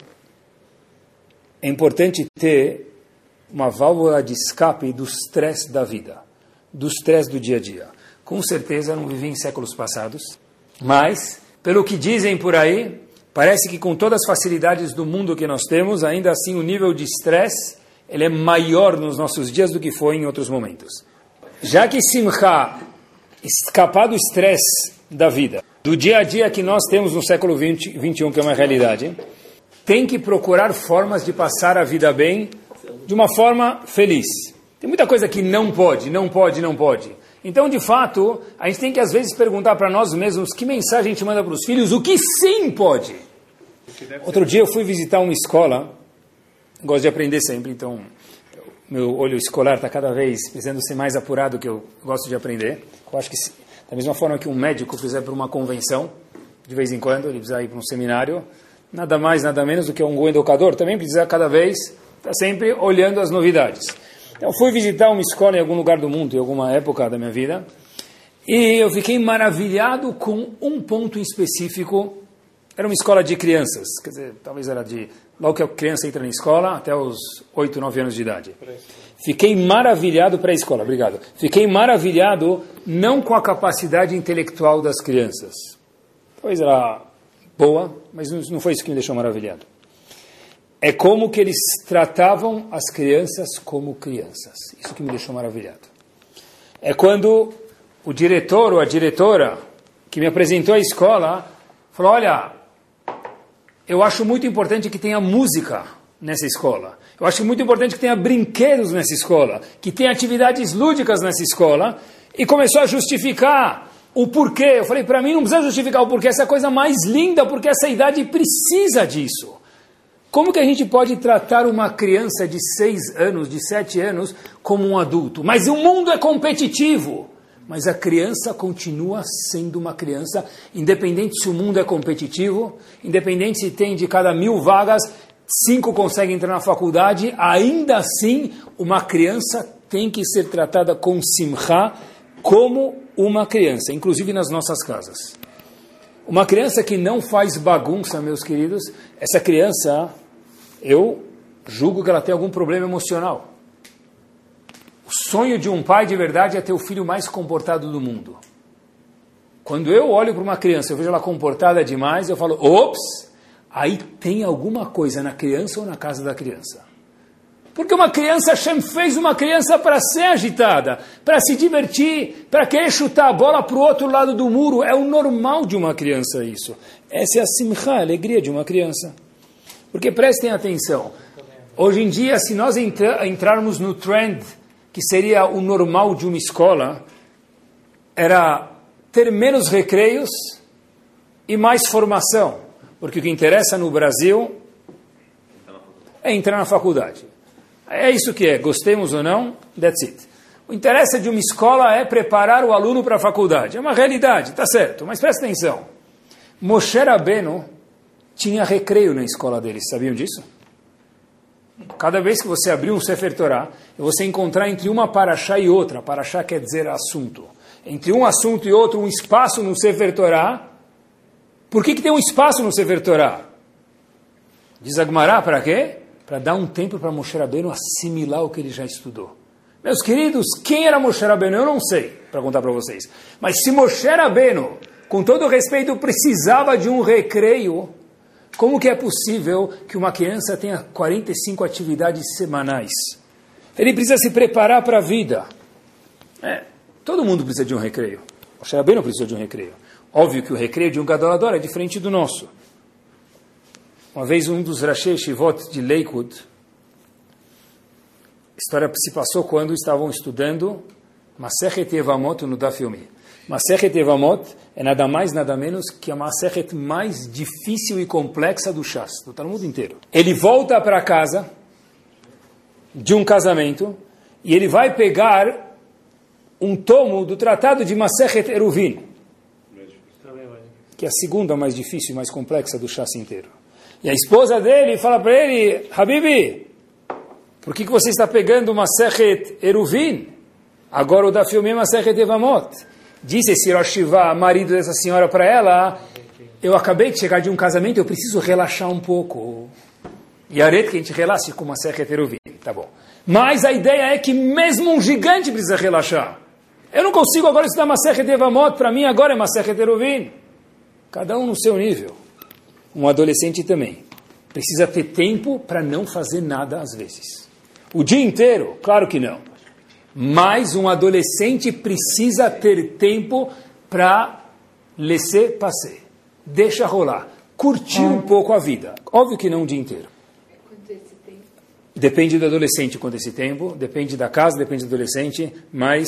é importante ter uma válvula de escape do stress da vida, do stress do dia a dia. Com certeza não vivi em séculos passados, mas, pelo que dizem por aí, parece que com todas as facilidades do mundo que nós temos, ainda assim o nível de estresse ele é maior nos nossos dias do que foi em outros momentos. Já que Simcha, escapar do estresse da vida, do dia a dia que nós temos no século 20, 21, que é uma realidade, tem que procurar formas de passar a vida bem de uma forma feliz. Tem muita coisa que não pode, não pode, não pode. Então, de fato, a gente tem que às vezes perguntar para nós mesmos que mensagem a gente manda para os filhos, o que sim pode. Outro dia eu fui visitar uma escola gosto de aprender sempre, então meu olho escolar está cada vez precisando ser mais apurado que eu gosto de aprender. Eu acho que da mesma forma que um médico precisa para uma convenção, de vez em quando ele precisa ir para um seminário, nada mais, nada menos do que um educador também precisa cada vez estar tá sempre olhando as novidades. Então fui visitar uma escola em algum lugar do mundo, em alguma época da minha vida, e eu fiquei maravilhado com um ponto em específico. Era uma escola de crianças, quer dizer, talvez era de logo que a criança entra na escola, até os 8, 9 anos de idade. Fiquei maravilhado para a escola, obrigado. Fiquei maravilhado não com a capacidade intelectual das crianças. Talvez era boa, mas não foi isso que me deixou maravilhado. É como que eles tratavam as crianças como crianças. Isso que me deixou maravilhado. É quando o diretor ou a diretora que me apresentou a escola falou: Olha, eu acho muito importante que tenha música nessa escola. Eu acho muito importante que tenha brinquedos nessa escola, que tenha atividades lúdicas nessa escola. E começou a justificar o porquê. Eu falei, para mim não precisa justificar o porquê, essa é a coisa mais linda, porque essa idade precisa disso. Como que a gente pode tratar uma criança de seis anos, de sete anos, como um adulto? Mas o mundo é competitivo mas a criança continua sendo uma criança, independente se o mundo é competitivo, independente se tem de cada mil vagas, cinco conseguem entrar na faculdade, ainda assim uma criança tem que ser tratada com simcha como uma criança, inclusive nas nossas casas. Uma criança que não faz bagunça, meus queridos, essa criança, eu julgo que ela tem algum problema emocional. O sonho de um pai de verdade é ter o filho mais comportado do mundo. Quando eu olho para uma criança, eu vejo ela comportada demais, eu falo, ops, aí tem alguma coisa na criança ou na casa da criança. Porque uma criança, Hashem fez uma criança para ser agitada, para se divertir, para querer chutar a bola para o outro lado do muro. É o normal de uma criança isso. Essa é a simcha, a alegria de uma criança. Porque prestem atenção, hoje em dia, se nós entra entrarmos no trend que seria o normal de uma escola, era ter menos recreios e mais formação. Porque o que interessa no Brasil é entrar na faculdade. É isso que é, gostemos ou não, that's it. O interesse de uma escola é preparar o aluno para a faculdade. É uma realidade, tá certo, mas presta atenção. Moshe Rabbeinu tinha recreio na escola deles, sabiam disso? Cada vez que você abrir um Sefer Torah, você encontrar entre uma paraxá e outra, paraxá quer dizer assunto, entre um assunto e outro, um espaço no Sefer Torah. Por que, que tem um espaço no Sefer Torah? Diz Agmará, para quê? Para dar um tempo para Moshe Rabbeinu assimilar o que ele já estudou. Meus queridos, quem era Moshe Rabbeinu? Eu não sei, para contar para vocês. Mas se Moshe Rabbeinu, com todo respeito, precisava de um recreio, como que é possível que uma criança tenha 45 atividades semanais? Ele precisa se preparar para a vida. É, todo mundo precisa de um recreio. O Sharabeno precisa de um recreio. Óbvio que o recreio de um gadolador é diferente do nosso. Uma vez um dos Rashi Shivot de Lakewood, a história se passou quando estavam estudando Masechet Evamot no Dafyomi. Masechet Evamot é nada mais, nada menos que a Masechet mais difícil e complexa do Shas, do Talmud inteiro. Ele volta para casa de um casamento e ele vai pegar um tomo do tratado de Masechet Eruvin. que é a segunda mais difícil e mais complexa do chassi inteiro. E a esposa dele fala para ele, Habibi, por que, que você está pegando uma Sechet Eruvin? Agora o da filme é uma Sechet Evamot. Disse esse Rosh marido dessa senhora, para ela, eu acabei de chegar de um casamento, eu preciso relaxar um pouco. E a que a gente relaxe com uma Sechet Eruvin. Tá bom. Mas a ideia é que mesmo um gigante precisa relaxar. Eu não consigo agora estudar Masechet Evamot, para mim agora é Masechet Eruvin. Cada um no seu nível. Um adolescente também. Precisa ter tempo para não fazer nada às vezes. O dia inteiro? Claro que não. Mas um adolescente precisa ter tempo para laisser passer. Deixa rolar. Curtir um pouco a vida. Óbvio que não o dia inteiro. Tempo? Depende do adolescente quanto esse tempo, depende da casa, depende do adolescente, mas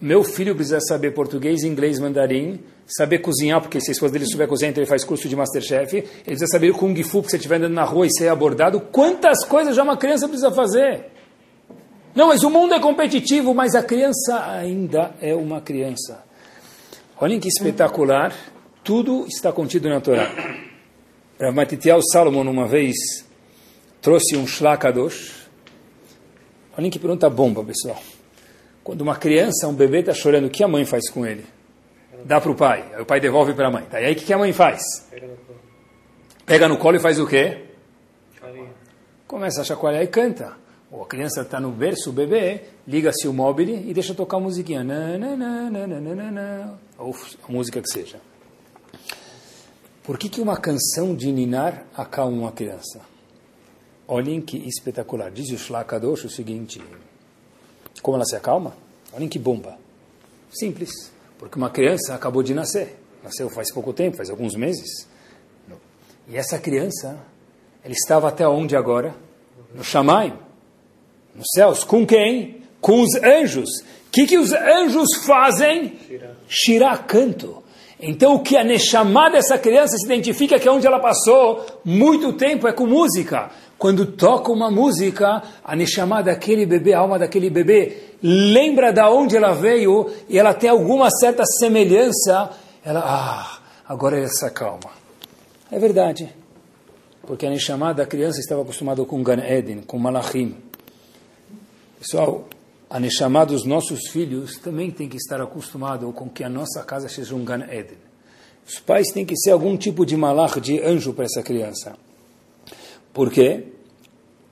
meu filho precisa saber português, inglês, mandarim, saber cozinhar, porque se a esposa dele souber cozinhar, então ele faz curso de Masterchef, ele precisa saber Kung Fu, porque se você estiver andando na rua e ser abordado, quantas coisas já uma criança precisa fazer? Não, mas o mundo é competitivo, mas a criança ainda é uma criança. Olhem que espetacular, tudo está contido na Torá. Rav Matityahu Salomon, uma vez, trouxe um shlakadosh. Olhem que pergunta bomba, pessoal. Quando uma criança, um bebê está chorando, o que a mãe faz com ele? Dá para o pai, aí o pai devolve para a mãe. Tá? E aí o que a mãe faz? Pega no colo. E faz o quê? Começa a chacoalhar e canta. Ou a criança está no berço, o bebê, liga-se o móvel e deixa tocar a musiquinha. Na, na, na, na, na, na, na, na. Ou a música que seja. Por que, que uma canção de ninar acalma uma criança? Olhem que espetacular. Diz o Shlakadosh o seguinte. Como ela se acalma? Olhem que bomba. Simples. Porque uma criança acabou de nascer. Nasceu faz pouco tempo, faz alguns meses. E essa criança, ela estava até onde agora? No Shamayim. Nos céus. Com quem? Com os anjos. O que, que os anjos fazem? Shirá, canto. Então o que a Neshama dessa criança se identifica que é onde ela passou muito tempo é com música. Quando toca uma música, a Neshama daquele bebê, a alma daquele bebê, lembra da onde ela veio e ela tem alguma certa semelhança. Ela, ah, agora ela se acalma. É verdade. Porque a Neshama da criança estava acostumada com Gan Eden, com Malachim. Pessoal, a Neshama dos nossos filhos também tem que estar acostumado com que a nossa casa seja um Gan Eden. Os pais têm que ser algum tipo de malach, de anjo para essa criança. Porque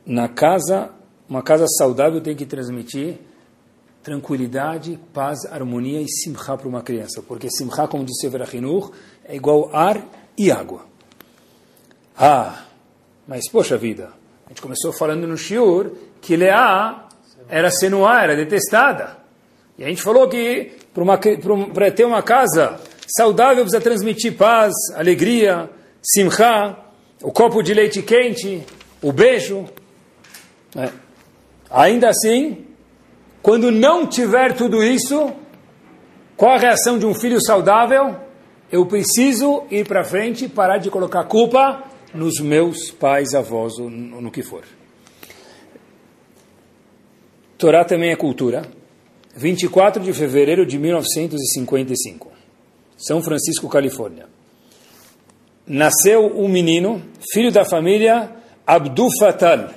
na casa, uma casa saudável tem que transmitir tranquilidade, paz, harmonia e simcha para uma criança. Porque simcha, como disse Everahinur, é igual ar e água. Ah, mas poxa vida, a gente começou falando no Shiur que Leá era senuá, era detestada. E a gente falou que para ter uma casa saudável precisa transmitir paz, alegria, simcha, o copo de leite quente, o beijo. É. Ainda assim, quando não tiver tudo isso, qual a reação de um filho saudável? Eu preciso ir para frente parar de colocar culpa nos meus pais, avós, ou no que for. Torá também é cultura. 24 de fevereiro de 1955. São Francisco, Califórnia. Nasceu um menino, filho da família Abdul Fatal.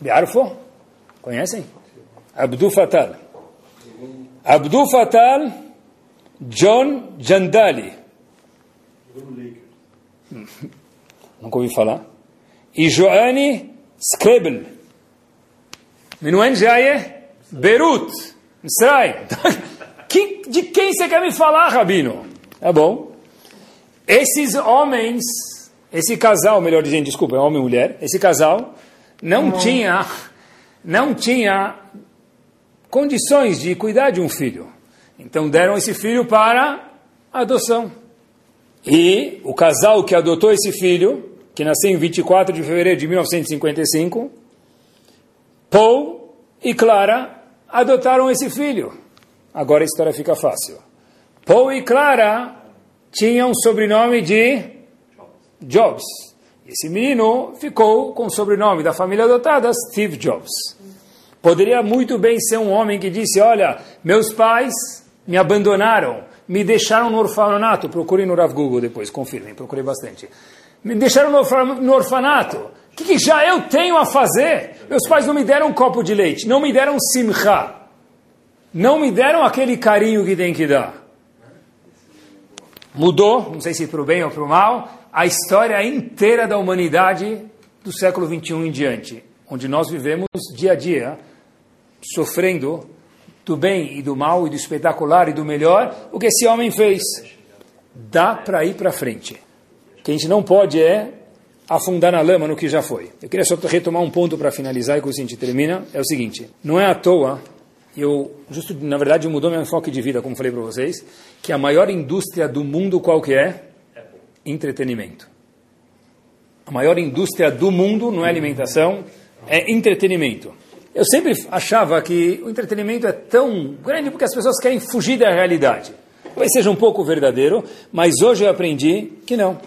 Biarfo? Conhecem? Abdul Fatal. Abdul Fatal John Jandali. Nunca ouvi falar. E Joanne Skrebel. Minuen Jaye Beirut. Israel. De quem você quer me falar, Rabino? Tá bom. Esses homens, esse casal, melhor dizendo, desculpa, é homem e mulher, esse casal não tinha, não tinha condições de cuidar de um filho. Então deram esse filho para adoção. E o casal que adotou esse filho, que nasceu em 24 de fevereiro de 1955, Paul e Clara adotaram esse filho. Agora a história fica fácil. Paul e Clara tinham um sobrenome de Jobs. Esse menino ficou com o sobrenome da família adotada, Steve Jobs. Poderia muito bem ser um homem que disse: Olha, meus pais me abandonaram, me deixaram no orfanato. Procurem no Rav Google depois, confirmem, procurei bastante. Me deixaram no orfanato. Que, que já eu tenho a fazer? Meus pais não me deram um copo de leite, não me deram simcha, não me deram aquele carinho que tem que dar. Mudou, não sei se para o bem ou para o mal, a história inteira da humanidade do século XXI em diante, onde nós vivemos dia a dia sofrendo do bem e do mal e do espetacular e do melhor, o que esse homem fez. Dá para ir para frente. O que a gente não pode é afundar na lama no que já foi. Eu queria só retomar um ponto para finalizar e isso a gente termina. É o seguinte, não é à toa, eu, justo, na verdade, mudou meu enfoque de vida, como falei para vocês, que a maior indústria do mundo qual que é? Entretenimento. A maior indústria do mundo não é alimentação, é entretenimento. Eu sempre achava que o entretenimento é tão grande porque as pessoas querem fugir da realidade. Talvez seja um pouco verdadeiro, mas hoje eu aprendi que não.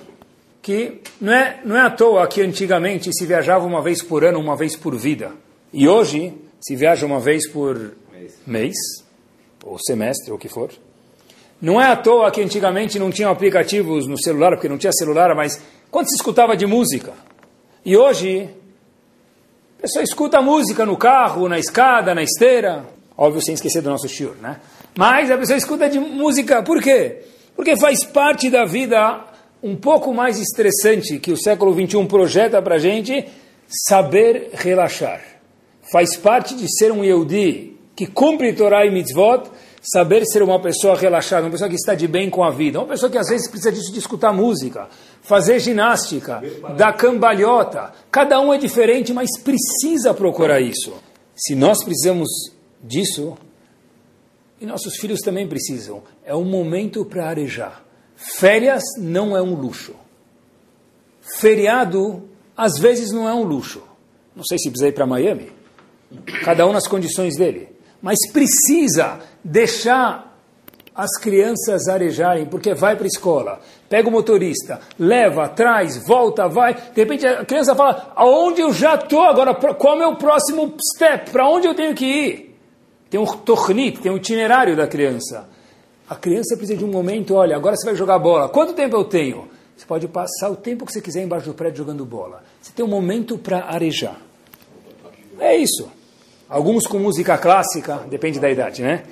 Que não é, não é à toa que antigamente se viajava uma vez por ano, uma vez por vida. E hoje se viaja uma vez por mês, ou semestre, ou o que for. Não é à toa que antigamente não tinham aplicativos no celular, porque não tinha celular, mas quando se escutava de música. E hoje a pessoa escuta música no carro, na escada, na esteira. Óbvio, sem esquecer do nosso shiur, né? Mas a pessoa escuta de música, por quê? Porque faz parte da vida um pouco mais estressante que o século XXI projeta para a gente, saber relaxar. Faz parte de ser um Yehudi que cumpre Torah e Mitzvot, saber ser uma pessoa relaxada, uma pessoa que está de bem com a vida, uma pessoa que às vezes precisa disso de escutar música, fazer ginástica, dar cambalhota. Cada um é diferente, mas precisa procurar isso. Se nós precisamos disso, e nossos filhos também precisam, é um momento para arejar. Férias não é um luxo. Feriado, às vezes, não é um luxo. Não sei se precisa ir para Miami. Cada um nas condições dele. Mas precisa deixar as crianças arejarem, porque vai para a escola, pega o motorista, leva, traz, volta, vai. De repente a criança fala: aonde eu já estou agora? Qual é o meu próximo step? Para onde eu tenho que ir? Tem um tornit, tem um itinerário da criança. A criança precisa de um momento: olha, agora você vai jogar bola. Quanto tempo eu tenho? Você pode passar o tempo que você quiser embaixo do prédio jogando bola. Você tem um momento para arejar. É isso. Alguns com música clássica, depende da idade, né?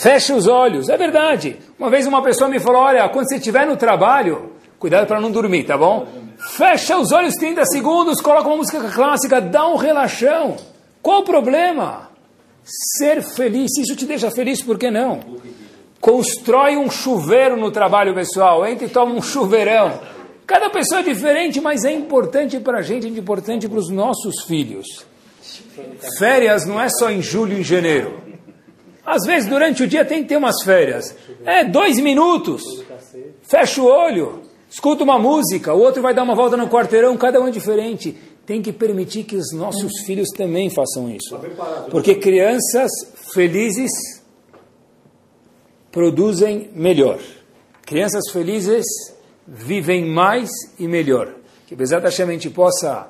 Fecha os olhos, é verdade. Uma vez uma pessoa me falou: olha, quando você estiver no trabalho, cuidado para não dormir, tá bom? Fecha os olhos 30 segundos, coloca uma música clássica, dá um relaxão. Qual o problema? Ser feliz, se isso te deixa feliz, por que não? Constrói um chuveiro no trabalho pessoal, entra e toma um chuveirão. Cada pessoa é diferente, mas é importante para a gente, é importante para os nossos filhos. Férias não é só em julho e em janeiro. Às vezes, durante o dia, tem que ter umas férias. É, dois minutos. Fecha o olho, escuta uma música, o outro vai dar uma volta no quarteirão, cada um é diferente. Tem que permitir que os nossos filhos também façam isso. Porque crianças felizes produzem melhor. Crianças felizes vivem mais e melhor. Que apesar da a gente possa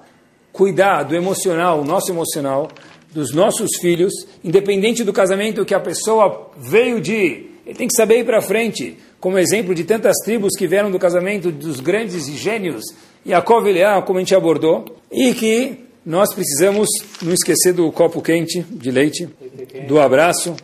cuidar do emocional, o nosso emocional, dos nossos filhos, independente do casamento que a pessoa veio de, ele tem que saber ir para frente, como exemplo de tantas tribos que vieram do casamento dos grandes gênios, Yaakov e Leá, como a gente abordou, e que nós precisamos não esquecer do copo quente de leite, do abraço,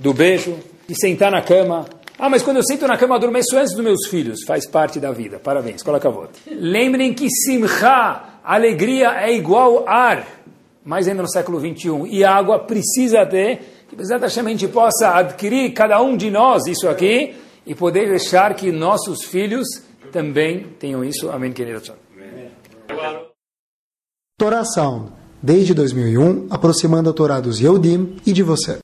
do beijo, de sentar na cama. Ah, mas quando eu sento na cama, adormeço antes dos meus filhos. Faz parte da vida. Parabéns. Coloca a volta. Lembrem que simcha, alegria, é igual ar mais ainda no século 21, e a água precisa ter, que exatamente a gente possa adquirir, cada um de nós, isso aqui, e poder deixar que nossos filhos também tenham isso. Amém, querido. Torá Sound, desde 2001, aproximando a Torá dos Yehudim e de você.